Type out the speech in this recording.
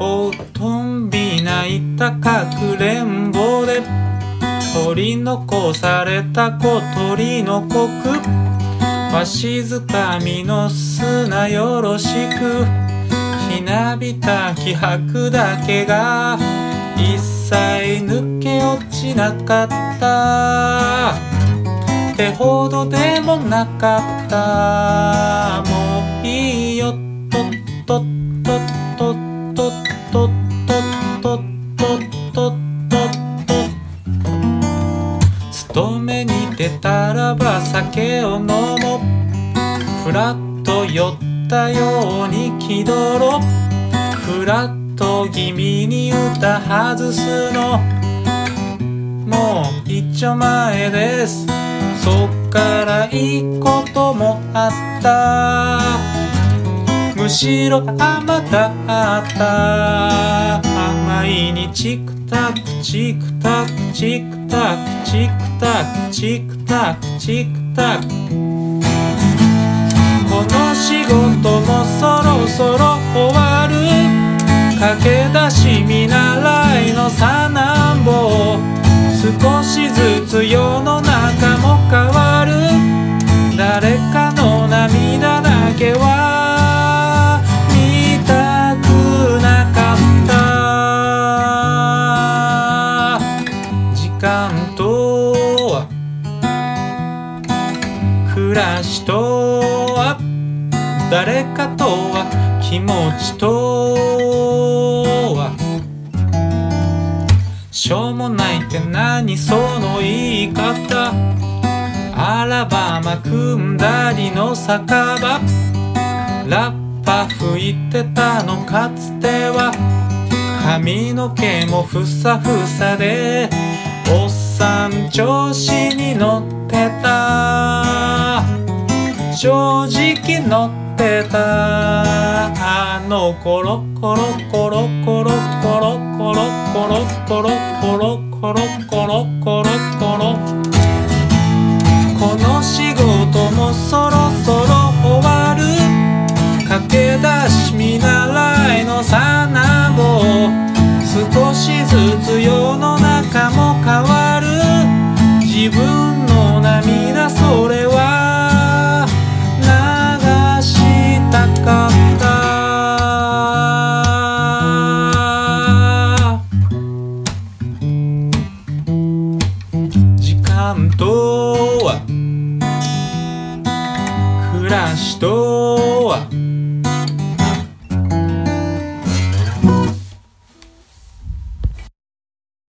おとんび泣いたかくれんぼで取り残された小鳥の国わしづかみの砂よろしく。ひなびた気迫だけが一切抜け落ちなかった。てほどでもなかったもういいよとっとっとっとっとっとっとっとっとっとっと勤めに出たらば酒を飲もうふらっと酔ったように気取ろうふらっと気味に歌外すのもう一丁前ですそっからいいこともあった。むしろ甘かった。毎日くたくチクタクチクタクチクタクチクタクチクタク。この仕事もそろそろ終わる。駆け出し見習いのさなんぼ少しずつ世の中暮らしとは誰かとは気持ちとはしょうもないって何その言い方。アラバマ組んだりの酒場。ラッパ吹いてたのかつては。髪の毛もふさふさで。おっさん調子に乗って正直乗ってた。あのコロコロコロコロコロコロコロコロコロコロコロコロコロこの仕事もそろそろ終わる。駆け出し見習いのさなぼ少しずつ世暮らしと